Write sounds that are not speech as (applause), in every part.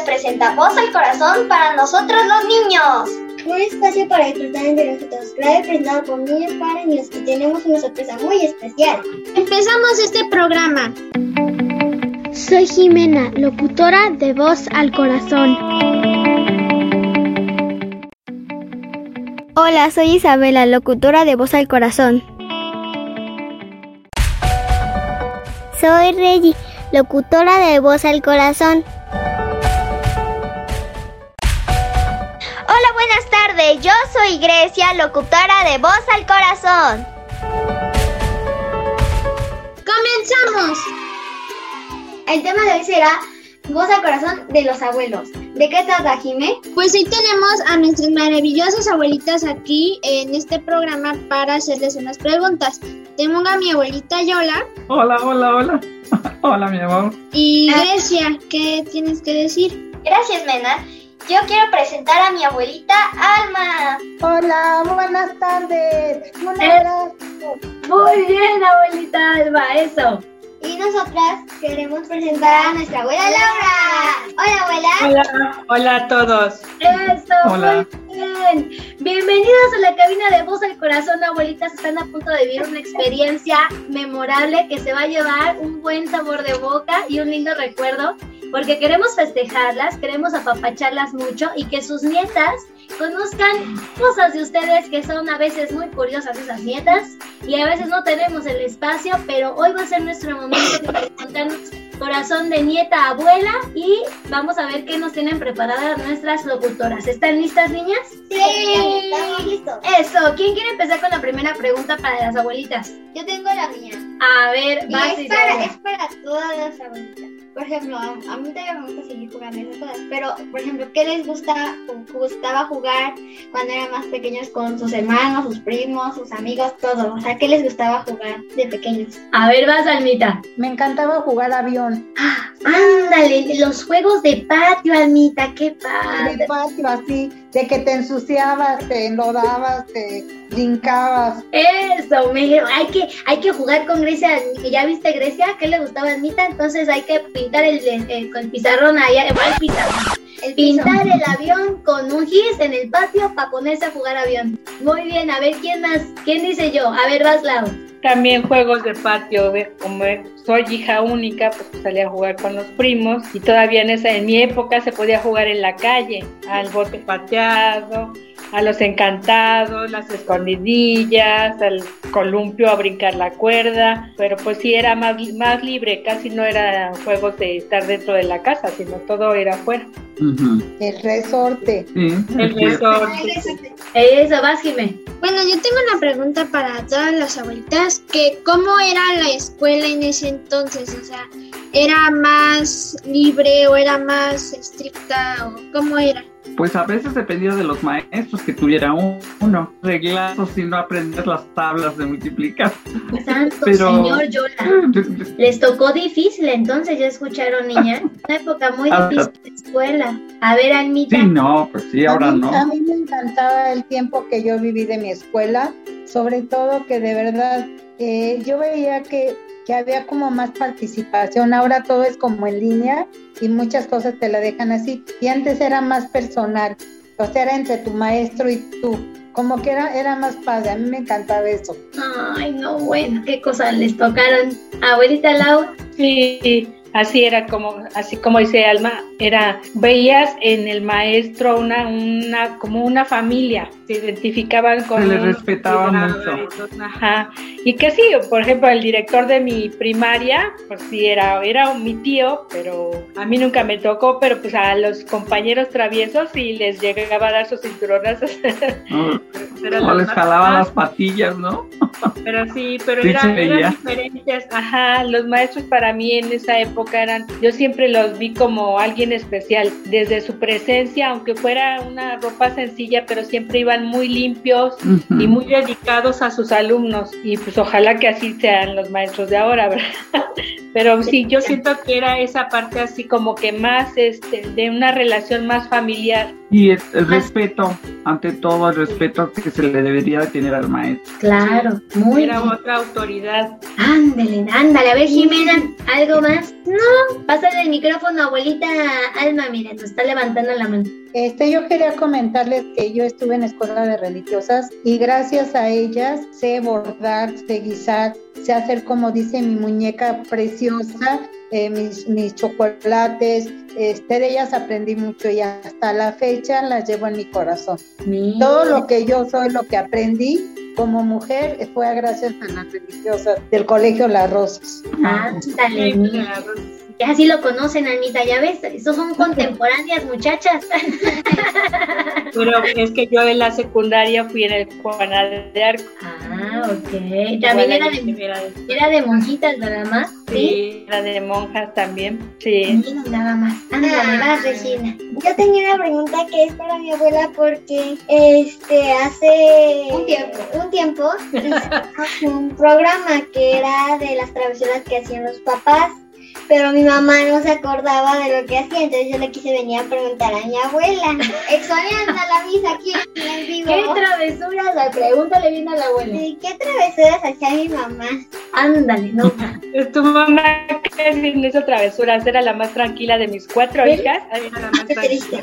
presenta Voz al Corazón para nosotros los niños. Un espacio para disfrutar entre nosotros, clave presentado por niños para niños y tenemos una sorpresa muy especial. Empezamos este programa. Soy Jimena, locutora de Voz al Corazón. Hola, soy Isabela, locutora de Voz al Corazón. Soy Reggie, locutora de Voz al Corazón. Tardes. Yo soy Grecia, locutora de Voz al Corazón. ¡Comenzamos! El tema de hoy será Voz al Corazón de los abuelos. ¿De qué trata, Jime? Pues hoy tenemos a nuestras maravillosas abuelitas aquí en este programa para hacerles unas preguntas. Tengo a mi abuelita Yola. Hola, hola, hola. (laughs) hola, mi amor. Y Grecia, ¿qué tienes que decir? Gracias, Mena. Yo quiero presentar a mi abuelita Alma. Hola, buenas tardes. Un abrazo. Muy bien, abuelita Alma, eso. Y nosotras queremos presentar a nuestra abuela Laura. Hola, abuela. Hola, hola a todos. Eso, Hola. muy bien. Bienvenidas a la cabina de Voz al Corazón, abuelitas. Están a punto de vivir una experiencia memorable que se va a llevar un buen sabor de boca y un lindo recuerdo, porque queremos festejarlas, queremos apapacharlas mucho y que sus nietas conozcan cosas de ustedes que son a veces muy curiosas esas nietas y a veces no tenemos el espacio, pero hoy va a ser nuestro momento de contarnos corazón de nieta abuela y vamos a ver qué nos tienen preparadas nuestras locutoras. ¿Están listas, niñas? Sí, estamos listos. Eso, ¿quién quiere empezar con la primera pregunta para las abuelitas? Yo tengo la mía. A ver, Y vas es Isabela. para, es para todas las abuelitas. Por ejemplo, a, a mí todavía me gusta seguir jugando esas cosas. Pero, por ejemplo, ¿qué les gusta, gustaba jugar cuando eran más pequeños con sus hermanos, sus primos, sus amigos, todo? O sea, ¿qué les gustaba jugar de pequeños? A ver, vas, Almita. Me encantaba jugar avión. Ándale, los juegos de patio, Almita, qué De padre. patio, así, de que te ensuciabas, te enlodabas, te brincabas. Eso, me hay que, hay que jugar con Grecia. ¿Ya viste Grecia? ¿Qué le gustaba a Almita? Entonces hay que pintar el, el- con el pizarrón allá, igual pizarrón. El. Pintar el avión con un gis en el patio para ponerse a jugar avión. Muy bien, a ver, ¿quién más? ¿Quién dice yo? A ver, vas, Lau. También juegos de patio, como soy hija única, pues salía a jugar con los primos y todavía en esa en mi época se podía jugar en la calle, al bote pateado, a los encantados, las escondidillas, al columpio a brincar la cuerda, pero pues sí era más, más libre, casi no eran juegos de estar dentro de la casa, sino todo era afuera. Ujú. El resorte. Sí, El resorte. Eso, vas, Jimé. Bueno, yo tengo una pregunta para todas las abuelitas, que cómo era la escuela en ese entonces, o sea, ¿era más libre o era más estricta o cómo era? Pues a veces dependía de los maestros que tuviera un- uno. Reglazos si no aprendías las tablas de multiplicar. Santo Pero- señor Yola. Les tocó difícil, entonces ya escucharon, niña. Una época muy Ah, difícil de escuela. A ver, Almita. Sí, no, pues sí, ahora a mí, A no. mí me encantaba el tiempo que yo viví de mi escuela, sobre todo que de verdad eh, yo veía que, que había como más participación. Ahora todo es como en línea y muchas cosas te la dejan así. Y antes era más personal, o sea, era entre tu maestro y tú. Como que era, era más padre, a mí me encantaba eso. Ay, no, bueno, qué cosas les tocaron. Abuelita Lau. Sí, así era como, así como dice Alma, era, veías en el maestro una, una, como una familia, se identificaban con Se le respetaba mucho. Ajá. Y que sí, por ejemplo, el director de mi primaria, pues sí, era, era mi tío, pero a mí nunca me tocó, pero pues a los compañeros traviesos sí les llegaba a dar sus cinturonazos. No, (laughs) Pero no les jalaban las patillas, ¿no? pero sí, pero Sí, eran, eran diferentes. Ajá, los maestros para mí en esa época eran, yo siempre los vi como alguien especial, desde su presencia, aunque fuera una ropa sencilla, pero siempre iban muy limpios y muy dedicados a sus alumnos. Y pues ojalá que así sean los maestros de ahora, (laughs) ¿verdad? Pero sí, yo siento que era esa parte así como que más este, de una relación más familiar Y el, el respeto, ante todo el respeto que se le debería de tener al maestro. Claro, muy Era bien. otra autoridad. Ándale, ándale. A ver, Jimena, ¿algo más? No. Pásale el micrófono, abuelita Alma. Mira, nos está levantando la mano. Este, yo quería comentarles que yo estuve en escuela de religiosas y gracias a ellas sé bordar, sé guisar, sé hacer como dice mi muñeca preciosa, eh, mis, mis chocolates, este, de ellas aprendí mucho y hasta la fecha las llevo en mi corazón. Mira. Todo lo que yo soy, lo que aprendí como mujer fue gracias a las religiosas del colegio Las Rosas. Ándale, mira. Ya sí lo conocen, Anita, ya ves, esos son contemporáneas muchachas. (laughs) Pero es que yo en la secundaria fui en el Juana de Arco. Ah, ok. También era de, era de monjitas nada más, ¿sí? Sí, era de monjas también. Sí. Mira, nada más. Ándale, vas, Regina. Yo tenía una pregunta que es para mi abuela porque este hace Un tiempo. un tiempo (laughs) un programa que era de las travesuras que hacían los papás, pero mi mamá no se acordaba de lo que hacía, entonces yo le quise venir a preguntar a mi abuela. Exoniando la misa aquí en el vivo. ¿Qué travesuras? Ay, Pregúntale bien a la abuela. Sí, ¿Qué travesuras hacía mi mamá? Ándale, no. Tu mamá casi no hizo travesuras, era la más tranquila de mis cuatro ¿Sí? hijas. Era la más Qué triste.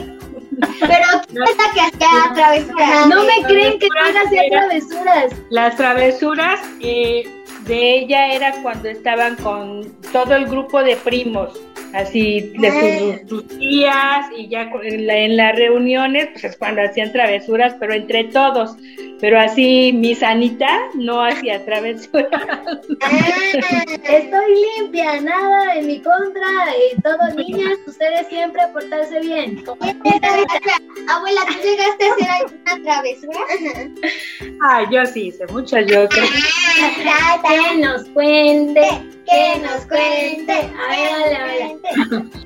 Pero ¿quién es la que hacía travesuras? No me creen que van a hacer travesuras. Las travesuras eh, de ella era cuando estaban con todo el grupo de primos, así de sus, sus tías y ya en, la- en las reuniones, pues es cuando hacían travesuras, pero entre todos. Pero así mi Sanita no hacía travesuras. Estoy limpia, nada en mi contra. Y todo, niñas, ustedes siempre portarse bien. Abuela, ¿tú llegaste a hacer alguna travesura? Ah, yo sí hice muchas, yo creo. Que nos cuente. Que nos cuente. A ver, dale, a ver.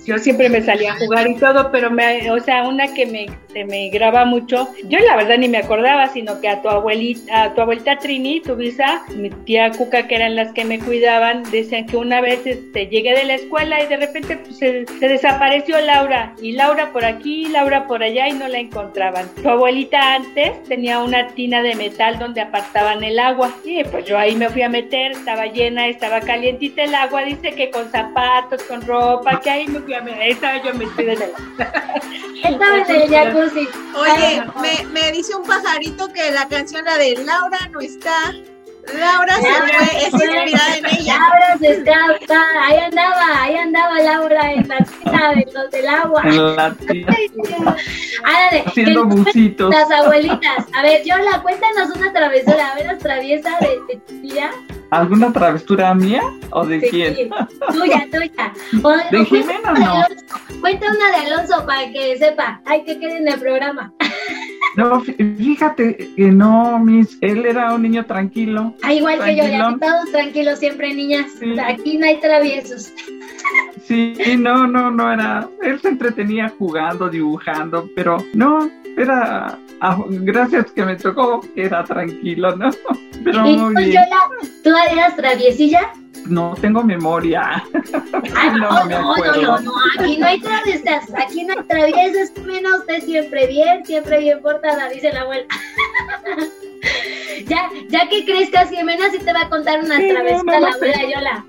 Yo siempre me salía a jugar y todo, pero me, o sea, una que me, se me graba mucho, yo la verdad ni me acordaba, sino que a tu abuelita, a tu abuelita Trini, tu visa, mi tía Cuca, que eran las que me cuidaban, decían que una vez este, llegué de la escuela y de repente pues, se, se desapareció Laura, y Laura por aquí, Laura por allá, y no la encontraban. Tu abuelita antes tenía una tina de metal donde apartaban el agua, y pues yo ahí me fui a meter, estaba llena, estaba calientita el agua, dice que con zapatos, con ropa, que ahí me fui a meter, ahí estaba yo metida en el Estaba en el jacuzzi. Oye, me, me dice un pajarito que la canción la de Laura no está. Laura se Laura fue, es inspirada en ella. Laura se escapa. Ahí andaba, ahí andaba Laura en la tina de los del agua. En la tía, (laughs) Ándale, haciendo que bucitos. las abuelitas. A ver, Yola, cuéntanos una travesura. A ver, las traviesa de, de tu tía. ¿Alguna travesura mía o de quién? Sí, tuya, tuya. O, o ¿De cuenta Jimena una de no? Alonso. Cuenta una de Alonso para que sepa. Ay, que quede en el programa. No, fí- fíjate que no, mis, él era un niño tranquilo. Ah, igual que yo, ya todos tranquilos siempre, niñas. Sí. Aquí no hay traviesos. Sí, no, no, no era. Él se entretenía jugando, dibujando, pero no, era. ah, gracias que me tocó, era tranquilo, ¿no? (laughs) Pero ¿Y muy tú, bien. Yola, tú eras traviesilla? No tengo memoria. Ah, (laughs) No no, me no, no, no, aquí no hay traviesas, aquí no hay traviesas, menos usted siempre bien, siempre bien portada, dice la abuela. (laughs) ya, ya que crezcas, Jimena sí te va a contar unas Sí, travesuras la abuela Yola.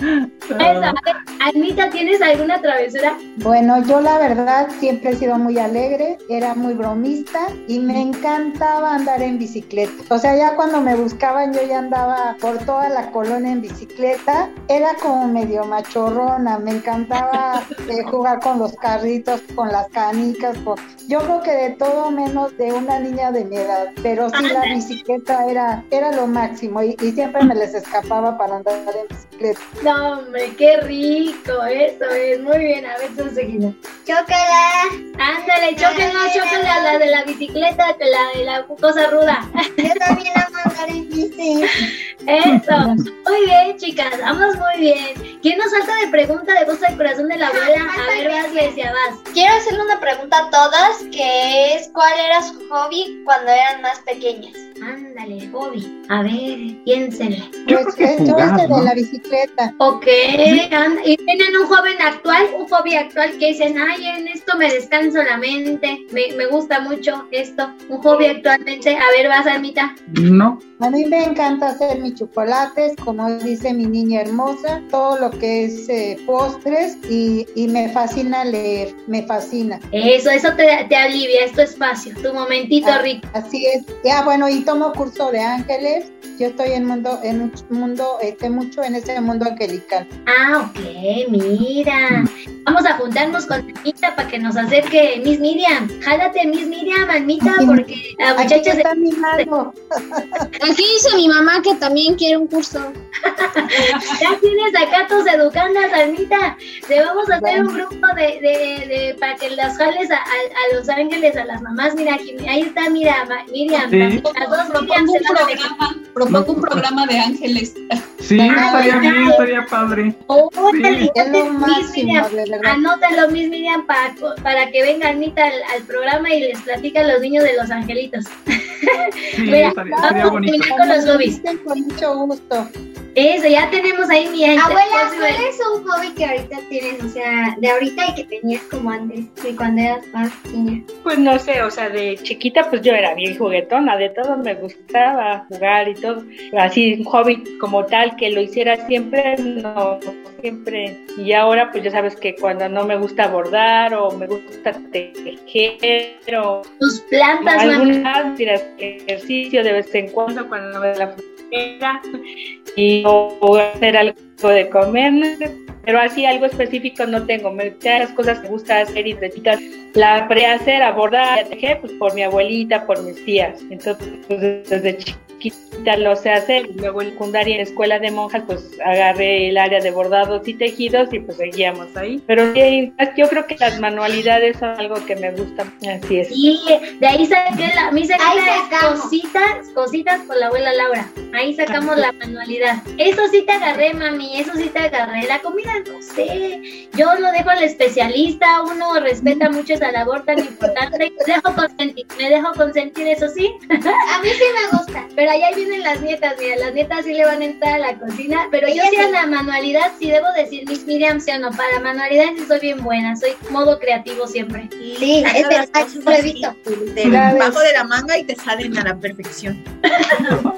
Eso, Anita, ¿tienes alguna travesura? Bueno, yo la verdad siempre he sido muy alegre, era muy bromista y me encantaba andar en bicicleta. O sea, ya cuando me buscaban yo ya andaba por toda la colonia en bicicleta. Era como medio machorrona, me encantaba eh, (laughs) jugar con los carritos, con las canicas. con- Yo creo que de todo menos de una niña de mi edad, pero sí la bicicleta era, era lo máximo y, y siempre me les escapaba para andar en bicicleta. No, hombre, qué rico, eso es, muy bien, a ver, tú seguida. Chócala. Ándale, chóquenlo, chóquenle a la de la bicicleta, que la de la cosa ruda. Yo también amo andar en bici. Eso. Muy bien, chicas, vamos muy bien. ¿Quién nos falta de pregunta de voz al corazón de la abuela? A ver, vas, Grecia, vas. Quiero hacerle una pregunta a todas, que es ¿cuál era su hobby cuando eran más pequeñas? Ándale, hobby. A ver, piénsenle. Pues eso es de la bicicleta. Ok, anda. ¿y tienen un joven actual, un hobby actual que dicen, ay, en esto me descanso la mente, me, me gusta mucho esto, un hobby actualmente? A ver, vas, Almita. No, A mí me encanta hacer mis chocolates, como dice mi niña hermosa, todo lo que es eh, postres y, y me fascina leer, me fascina. Eso, eso te, te alivia, es tu espacio, tu momentito Ah, rico. Así es. Ya bueno, y tomo curso de ángeles. Yo estoy en mundo, en un mundo, este, mucho en ese mundo angelical. Ah, ok, mira. Vamos a juntarnos con Almita para que nos acerque Miss Miriam. Jálate, Miss Miriam, Almita, porque la Aquí muchacha se... está mi mano. (laughs) Aquí dice mi mamá que también quiere un curso. Ya tienes acá tus educandas, Almita. Te vamos a hacer un grupo de, de, de para que las jales a, a, a Los Ángeles, a las mamás. Mira, aquí, ahí está, mira, Miriam. Sí. Las dos Miriam Propongo se propongo un programa de ángeles. sí, estaría bien, estaría padre. Órale, Sí. máximo. Anótalo, Miss Miriam, para, para que venga Anita al, al programa y les platica a los niños de los angelitos. Sí, Mira, estaría, estaría bonito. Con los. Con mucho gusto. Eso, ya tenemos ahí mi Abuela, ¿cuál es un hobby que ahorita tienes? O sea, de ahorita y que tenías como antes, de cuando eras más niña. Pues no sé, o sea, de chiquita pues yo era bien juguetona, de todo me gustaba jugar y todo. Así un hobby como tal que lo hiciera siempre, no siempre. Y ahora pues ya sabes que cuando no me gusta bordar o me gusta tejer o Tus plantas, mami. alguna ir a hacer ejercicio de vez en cuando cuando no me da la flojera y o, o hacer algo de comer, pero así algo específico no tengo. Me muchas cosas que me gusta hacer y recetas la aprendí a hacer, a bordar, a tejer, pues por mi abuelita, por mis tías. Entonces, pues, desde chiquita lo sé hacer. Y Luego en secundaria, en escuela de monjas, pues agarré el área de bordados y tejidos y pues seguíamos ahí. Pero sí, yo creo que las manualidades son algo que me gusta. Así es. Sí, de ahí saqué la, mi Ahí secreta sacamos. cositas, cositas por la abuela Laura. Ahí sacamos la manualidad. Eso sí te agarré, mami, eso sí te agarré. La comida, no sé. Yo lo dejo al especialista, uno respeta mucho esa labor tan importante. Me dejo consentir, me dejo consentir, eso sí. A mí sí me gusta. Pero allá vienen las nietas, mira, las nietas sí le van a entrar a la cocina. Pero yo sí a la manualidad, sí debo decir, Miss Miriam, sí o no, para manualidad sí soy bien buena, soy modo creativo siempre. Sí, es verdad, visto. Debajo de la manga y te salen a la perfección. (laughs)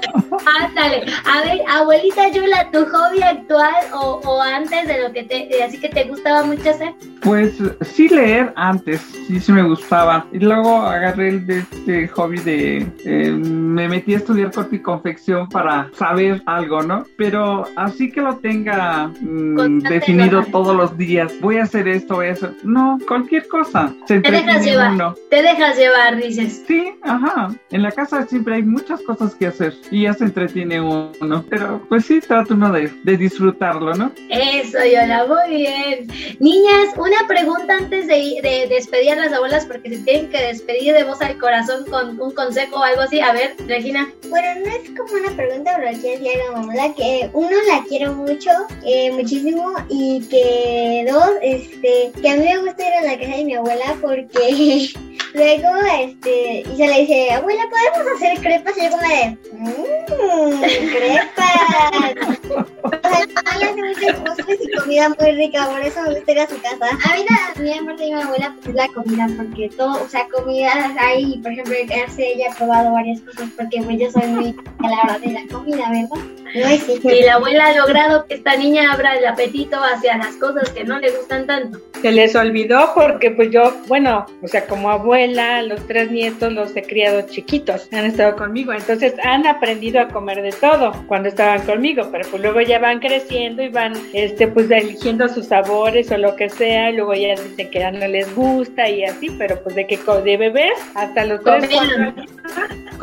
Ándale, a ver, abuelita Yula, ¿tu hobby actual o, o antes de lo que te, de así que te gustaba mucho hacer? Pues sí leer antes, sí, sí me gustaba. Y luego agarré el de este hobby de... eh, me metí a estudiar corte y confección para saber algo, ¿no? Pero así que lo tenga mm, definido todos los días. Voy a hacer esto, voy a hacer... No, cualquier cosa. Se Te dejas llevar, uno. te dejas llevar, dices. Sí, ajá. En la casa siempre hay muchas cosas que hacer y ya se entretiene uno. Pero pues sí, trata uno de, de disfrutarlo, ¿no? Eso, Yola, muy bien. Niñas, una pregunta antes de, de despedir a las abuelas, porque se tienen que despedir de voz al corazón con un consejo o algo así. A ver, Regina. Bueno, no es como una pregunta, pero quiero decir a la mamá que uno la quiero mucho, eh, muchísimo, y que dos, este, que a mí me gusta ir a la casa de mi abuela porque (laughs) luego, este, y se le dice, abuela, ¿podemos hacer crepas? Y yo como de, mmm, crepas. (laughs) O sea, ella hace muchos postres y comida muy rica, por eso me gusta ir a su casa. A mí también, aparte de mi abuela, pues es la comida, porque todo, o sea, comidas hay, por ejemplo, hace, ella ha probado varias cosas, porque pues yo soy muy a la hora de la comida, ¿verdad? Ay, sí, Y la abuela ha logrado que esta niña abra el apetito hacia las cosas que no le gustan tanto. Se les olvidó porque pues yo, bueno, o sea, como abuela, los tres nietos los he criado chiquitos, han estado conmigo, entonces han aprendido a comer de todo cuando estaban conmigo, pero pues luego ya van creciendo y van, este, pues eligiendo sus sabores o lo que sea, y luego ya dicen que ya no les gusta y así, pero pues de que de bebés hasta los tres, cuatro años,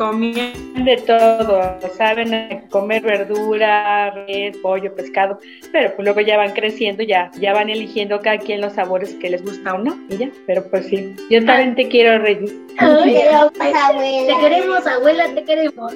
comían de todo, saben comer verdura, res, pollo, pescado, pero pues luego ya van creciendo, ya, ya van eligiendo cada quien los sabores que les gusta o no, y ya, pero pues sí, yo también te quiero, pues, Te queremos, abuela, te queremos.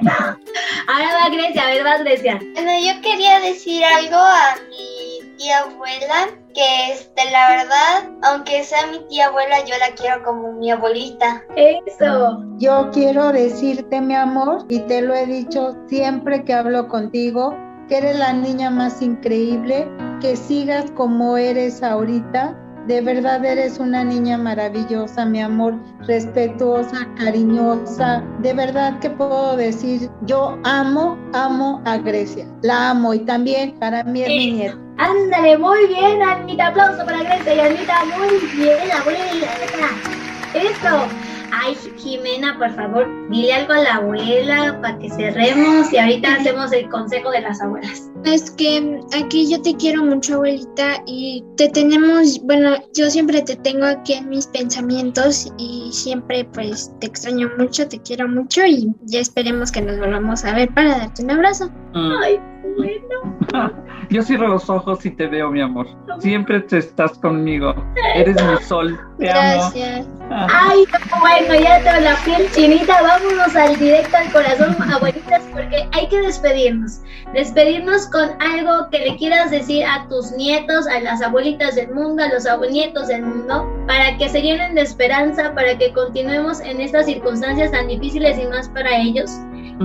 (laughs) Ahora va Grecia, a ver, va Grecia. Bueno, yo quería decir algo a mi tía abuela, que este, la verdad, aunque sea mi tía abuela, yo la quiero como mi abuelita. Eso. Yo quiero decirte, mi amor, y te lo he dicho siempre que hablo contigo, que eres la niña más increíble, que sigas como eres ahorita. De verdad eres una niña maravillosa, mi amor, respetuosa, cariñosa. De verdad que puedo decir, yo amo, amo a Grecia. La amo y también para mí es mi nieta. Ándale, muy bien, Anita. Aplauso para Grecia y Anita. Muy bien, abuela. Eso. Ay, Jimena, por favor, dile algo a la abuela para que cerremos y ahorita (laughs) hacemos el consejo de las abuelas. Es que aquí yo te quiero mucho, abuelita, y te tenemos, bueno, yo siempre te tengo aquí en mis pensamientos y siempre pues te extraño mucho, te quiero mucho y ya esperemos que nos volvamos a ver para darte un abrazo. Mm. Ay, bueno. (laughs) Yo cierro los ojos y te veo, mi amor. Siempre te estás conmigo. Eres mi sol. Te Gracias. amo. Ay, bueno, ya tengo la piel chinita. Vámonos al directo al corazón, abuelitas, porque hay que despedirnos. Despedirnos con algo que le quieras decir a tus nietos, a las abuelitas del mundo, a los abuenietos del mundo, para que se llenen de esperanza, para que continuemos en estas circunstancias tan difíciles y más para ellos.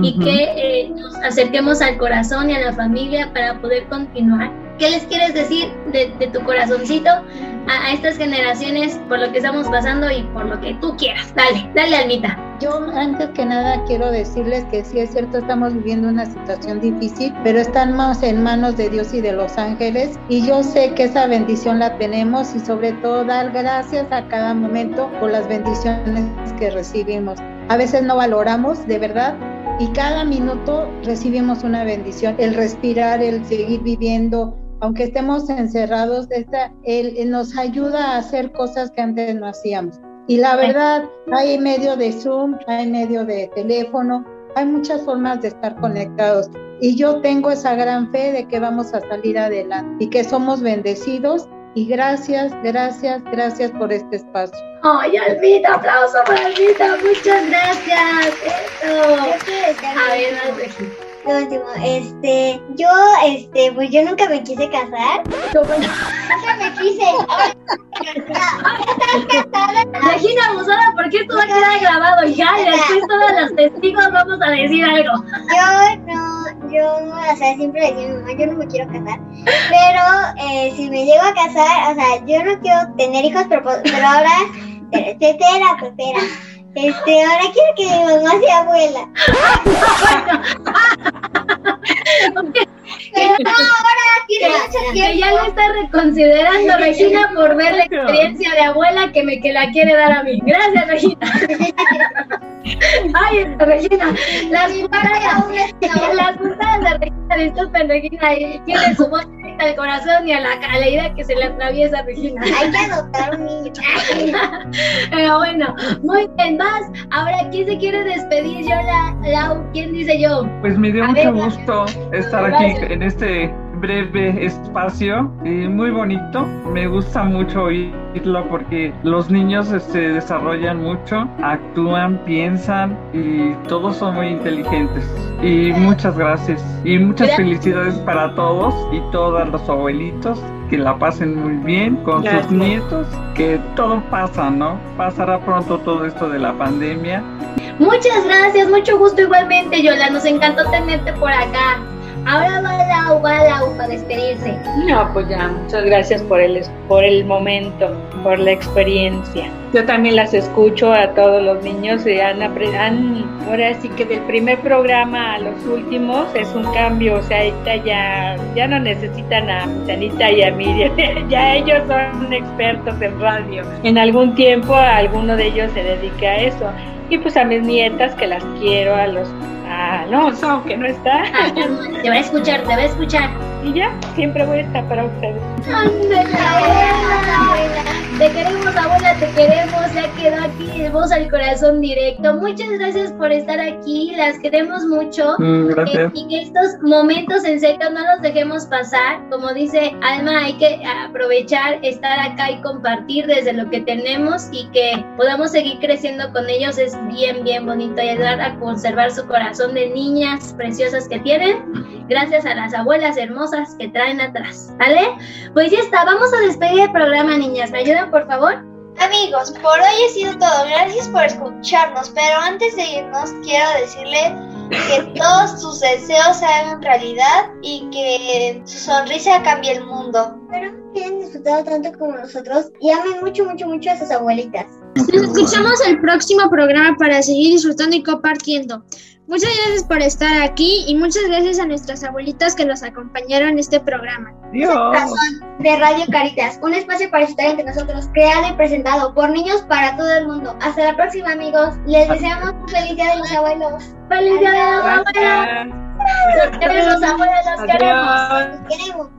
Y Ujú. que eh, nos acerquemos al corazón y a la familia para poder continuar. ¿Qué les quieres decir de, de tu corazoncito a, a estas generaciones por lo que estamos pasando y por lo que tú quieras? Dale, dale, Almita. Yo antes que nada quiero decirles que sí es cierto, estamos viviendo una situación difícil, pero estamos en manos de Dios y de los ángeles y yo sé que esa bendición la tenemos y sobre todo dar gracias a cada momento por las bendiciones que recibimos. A veces no valoramos, de verdad, y cada minuto recibimos una bendición. El respirar, el seguir viviendo, aunque estemos encerrados, esta, él nos ayuda a hacer cosas que antes no hacíamos. Y la verdad, hay medio de Zoom, hay medio de teléfono, hay muchas formas de estar conectados. Y yo tengo esa gran fe de que vamos a salir adelante y que somos bendecidos. Y gracias, gracias, gracias por este espacio. Ay, Almita, aplauso para Almita. Muchas gracias. Eso. A ver. Lo último, este, yo, este, pues yo nunca me quise casar. Nunca me quise. Ahora, ahora estás casada. Regina abusada, porque esto va a quedar grabado ya y después todas las testigos vamos a decir algo. Yo no, yo, o sea, siempre decía a mi mamá, yo no me quiero casar. Pero eh, si me llego a casar, o sea, yo no quiero tener hijos, pero, pero ahora, te- te- espera, pues, espera. Este, ahora quiero que mi mamá sea abuela. Pero no, ahora tiene mucho Que tiempo. ya lo está reconsiderando Regina por ver la experiencia de abuela que me que la quiere dar a mí. Gracias, Regina. Ay, Regina, las putadas, las putadas de Regina, disculpen Regina, eh, tiene su voz al corazón y a la, a la idea que se le atraviesa a Regina. Hay que adoptar un niño. (laughs) Pero bueno, muy bien, más. Ahora, ¿quién se quiere despedir? Yo, la, Lau, ¿quién dice yo? Pues me dio A mucho ver, gusto estar aquí Gracias. en este breve espacio y muy bonito. Me gusta mucho oírlo porque los niños se este, desarrollan mucho, actúan, piensan y todos son muy inteligentes. Y muchas gracias y muchas Gracias. felicidades para todos y todos los abuelitos. Que la pasen muy bien con Gracias. sus nietos, que todo pasa, ¿no? Pasará pronto todo esto de la pandemia Muchas gracias, mucho gusto igualmente, Yola. Nos encantó tenerte por acá. Ahora va Lau, va Lau para despedirse. No, pues ya, muchas gracias por el, por el momento, por la experiencia. Yo también las escucho a todos los niños y han, han ahora sí que del primer programa a los últimos es un cambio, o sea, ahorita ya, ya no necesitan a Anita y a Miriam, (laughs) ya ellos son expertos en radio. En algún tiempo alguno de ellos se dedica a eso. Y pues a mis nietas que las quiero, a los a Alonso, que no está. Ah, te va a escuchar, te va a escuchar. Y ya, siempre voy a estar para ustedes. Ándale, abuela. Te queremos, abuela, te queremos. Ya quedó aquí voz al corazón directo. Muchas gracias por estar aquí. Las queremos mucho. Mm, gracias. Eh, y que estos momentos en serio no los dejemos pasar. Como dice Alma, hay que aprovechar, estar acá y compartir desde lo que tenemos y que podamos seguir creciendo con ellos. Es bien, bien bonito y ayudar a conservar su corazón de niñas preciosas que tienen. gracias a las abuelas hermosas que traen atrás. ¿Vale? Pues ya está, vamos a despedir el programa, niñas. ¿Me ayudan, por favor? Amigos, por hoy ha sido todo. Gracias por escucharnos. Pero antes de irnos, quiero decirle que todos sus deseos se hagan realidad y que su sonrisa cambie el mundo. Hayan disfrutado tanto como nosotros y amen mucho, mucho, mucho a sus abuelitas. Nos escuchamos el próximo programa para seguir disfrutando y compartiendo. Muchas gracias por estar aquí y muchas gracias a nuestras abuelitas que nos acompañaron en este programa. Corazón de Radio Caritas, un espacio para estar entre nosotros, creado y presentado por niños para todo el mundo. Hasta la próxima, amigos. Les deseamos un feliz día de los abuelos. ¡Feliz día de los abuelos! Los queremos, abuelos, los queremos. Los queremos.